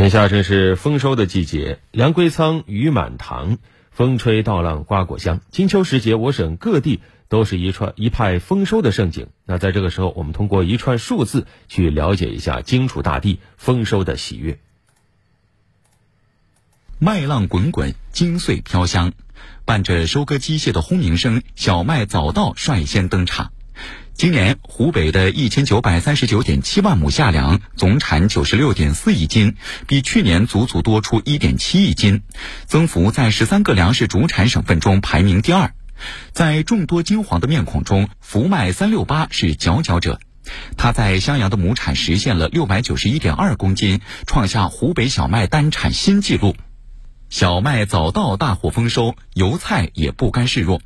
眼下正是丰收的季节，粮归仓，鱼满塘，风吹稻浪瓜果香。金秋时节，我省各地都是一串一派丰收的盛景。那在这个时候，我们通过一串数字去了解一下荆楚大地丰收的喜悦。麦浪滚滚，金穗飘香，伴着收割机械的轰鸣声，小麦早稻率先登场。今年湖北的一千九百三十九点七万亩夏粮总产九十六点四亿斤，比去年足足多出一点七亿斤，增幅在十三个粮食主产省份中排名第二。在众多金黄的面孔中，福麦三六八是佼佼者。它在襄阳的亩产实现了六百九十一点二公斤，创下湖北小麦单产新纪录。小麦早稻大获丰收，油菜也不甘示弱。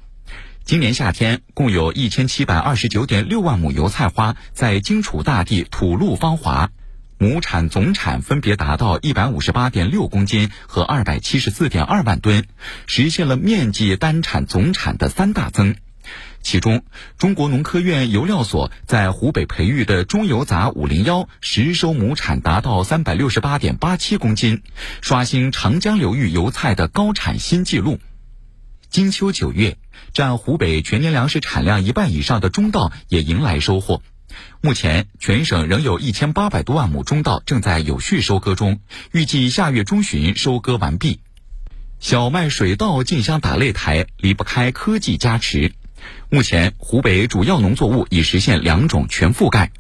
今年夏天，共有一千七百二十九点六万亩油菜花在荆楚大地吐露芳华，亩产总产分别达到一百五十八点六公斤和二百七十四点二万吨，实现了面积、单产、总产的三大增。其中，中国农科院油料所在湖北培育的中油杂五零幺实收亩产达到三百六十八点八七公斤，刷新长江流域油菜的高产新纪录。金秋九月，占湖北全年粮食产量一半以上的中稻也迎来收获。目前，全省仍有一千八百多万亩中稻正在有序收割中，预计下月中旬收割完毕。小麦、水稻竞相打擂台，离不开科技加持。目前，湖北主要农作物已实现两种全覆盖，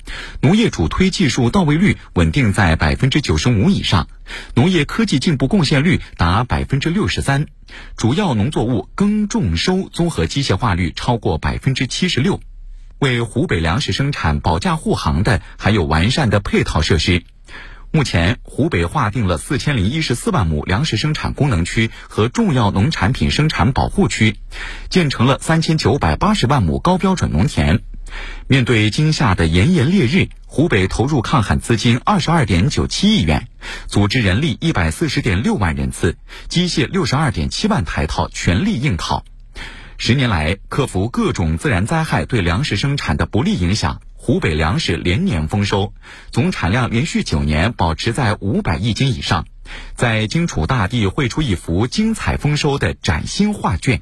农业主推技术到位率稳定在百分之九十五以上，农业科技进步贡献率达百分之六十三，主要农作物耕种收综合机械化率超过百分之七十六。为湖北粮食生产保驾护航的，还有完善的配套设施。目前，湖北划定了四千零一十四万亩粮食生产功能区和重要农产品生产保护区，建成了三千九百八十万亩高标准农田。面对今夏的炎炎烈日，湖北投入抗旱资金二十二点九七亿元，组织人力一百四十点六万人次，机械六十二点七万台套，全力应讨。十年来，克服各种自然灾害对粮食生产的不利影响。湖北粮食连年丰收，总产量连续九年保持在五百亿斤以上，在荆楚大地绘出一幅精彩丰收的崭新画卷。